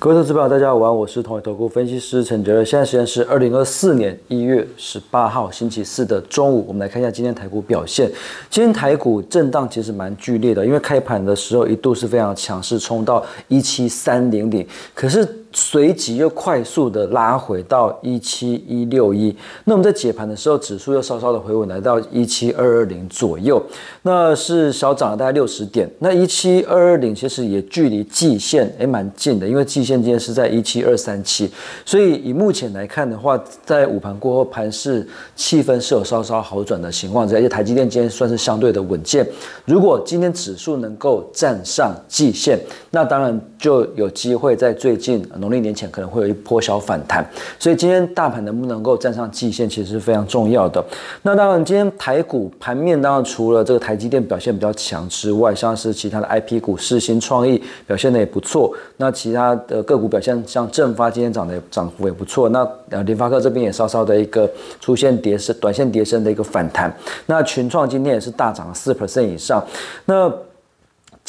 各位投资朋友，大家好，我是同海投顾分析师陈杰瑞。现在时间是二零二四年一月十八号星期四的中午，我们来看一下今天台股表现。今天台股震荡其实蛮剧烈的，因为开盘的时候一度是非常强势，冲到一七三零零，可是。随即又快速的拉回到一七一六一，那我们在解盘的时候，指数又稍稍的回稳，来到一七二二零左右，那是小涨了大概六十点。那一七二二零其实也距离季线也蛮近的，因为季线今天是在一七二三七，所以以目前来看的话，在午盘过后，盘市气氛是有稍稍好转的情况下，而且台积电今天算是相对的稳健。如果今天指数能够站上季线，那当然就有机会在最近。农历年前可能会有一波小反弹，所以今天大盘能不能够站上季线，其实是非常重要的。那当然，今天台股盘面当然除了这个台积电表现比较强之外，像是其他的 IP 股、世新创意表现的也不错。那其他的个股表现，像正发今天涨的涨幅也不错。那呃联发科这边也稍稍的一个出现跌升、短线跌升的一个反弹。那群创今天也是大涨了四 percent 以上。那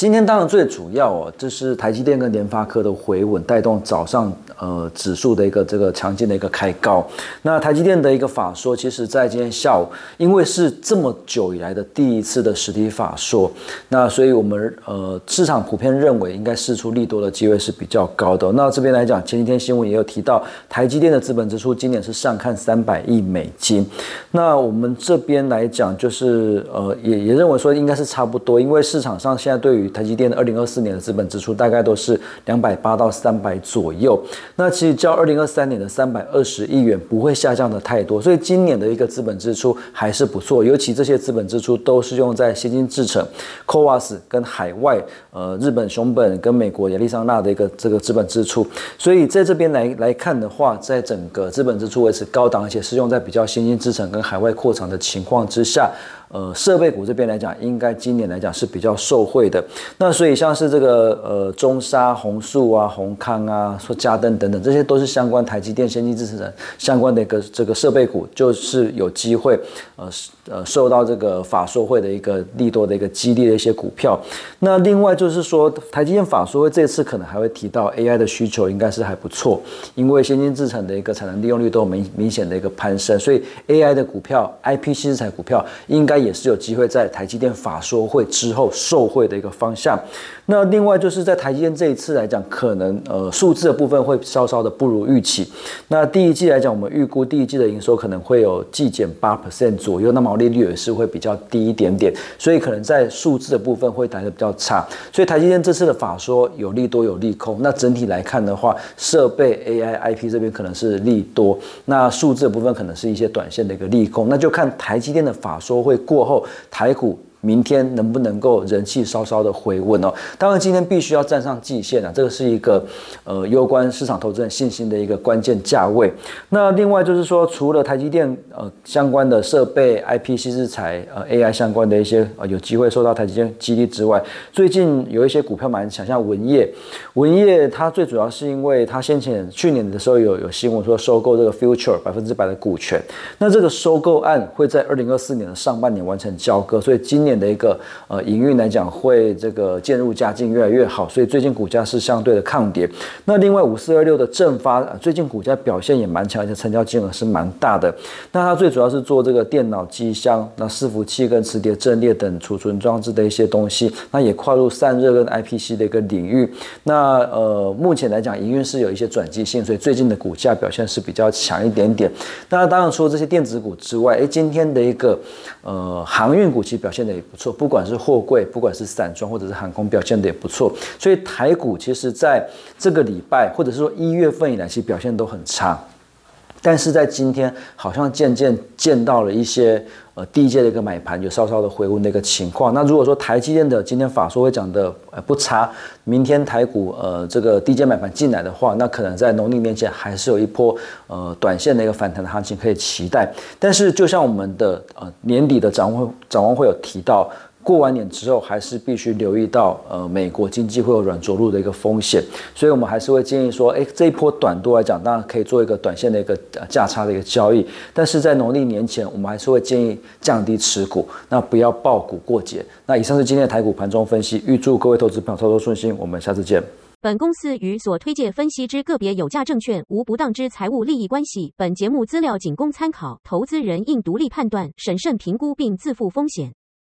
今天当然最主要哦，这是台积电跟联发科的回稳，带动早上呃指数的一个这个强劲的一个开高。那台积电的一个法说，其实在今天下午，因为是这么久以来的第一次的实体法说，那所以我们呃市场普遍认为应该试出利多的机会是比较高的。那这边来讲，前几天新闻也有提到，台积电的资本支出今年是上看三百亿美金。那我们这边来讲，就是呃也也认为说应该是差不多，因为市场上现在对于台积电的二零二四年的资本支出大概都是两百八到三百左右，那其实较二零二三年的三百二十亿元不会下降的太多，所以今年的一个资本支出还是不错，尤其这些资本支出都是用在先进制程、CoWAS 跟海外，呃，日本熊本跟美国亚利桑那的一个这个资本支出，所以在这边来来看的话，在整个资本支出维持高档，而且是用在比较先进制程跟海外扩厂的情况之下。呃，设备股这边来讲，应该今年来讲是比较受惠的。那所以像是这个呃中沙、宏树啊、宏康啊、说嘉登等等，这些都是相关台积电先进制程相关的一个这个设备股，就是有机会呃呃受到这个法说会的一个利多的一个激励的一些股票。那另外就是说，台积电法说会这次可能还会提到 AI 的需求应该是还不错，因为先进制程的一个产能利用率都有明明显的一个攀升，所以 AI 的股票、IP 新材股票应该。也是有机会在台积电法说会之后受惠的一个方下。那另外就是在台积电这一次来讲，可能呃数字的部分会稍稍的不如预期。那第一季来讲，我们预估第一季的营收可能会有季减八 percent 左右，那毛利率也是会比较低一点点，所以可能在数字的部分会来的比较差。所以台积电这次的法说有利多有利空。那整体来看的话，设备 AI IP 这边可能是利多，那数字的部分可能是一些短线的一个利空。那就看台积电的法说会过后，台股。明天能不能够人气稍稍的回稳哦？当然，今天必须要站上季线啊，这个是一个呃攸关市场投资人信心的一个关键价位。那另外就是说，除了台积电呃相关的设备、IPC 日材呃 AI 相关的一些呃有机会受到台积电激励之外，最近有一些股票蛮强，像文业，文业它最主要是因为它先前去年的时候有有新闻说收购这个 Future 百分之百的股权，那这个收购案会在二零二四年的上半年完成交割，所以今年。的一个呃营运来讲，会这个渐入佳境，越来越好，所以最近股价是相对的抗跌。那另外五四二六的正发，最近股价表现也蛮强，而且成交金额是蛮大的。那它最主要是做这个电脑机箱、那伺服器跟磁碟阵列等储存装置的一些东西，那也跨入散热跟 IPC 的一个领域。那呃目前来讲，营运是有一些转机性，所以最近的股价表现是比较强一点点。那当然除了这些电子股之外，哎，今天的一个呃航运股其实表现的。不错，不管是货柜，不管是散装，或者是航空，表现的也不错。所以台股其实在这个礼拜，或者是说一月份以来，其实表现都很差。但是在今天，好像渐渐见到了一些呃低阶的一个买盘，有稍稍的回温的一个情况。那如果说台积电的今天法说会讲的呃不差，明天台股呃这个低阶买盘进来的话，那可能在农历年前还是有一波呃短线的一个反弹的行情可以期待。但是就像我们的呃年底的展望展望会有提到。过完年之后，还是必须留意到，呃，美国经济会有软着陆的一个风险，所以我们还是会建议说，哎，这一波短多来讲，当然可以做一个短线的一个价差的一个交易，但是在农历年前，我们还是会建议降低持股，那不要爆股过节。那以上是今天的台股盘中分析，预祝各位投资朋友操作顺心，我们下次见。本公司与所推介分析之个别有价证券无不当之财务利益关系。本节目资料仅供参考，投资人应独立判断、审慎评估并自负风险。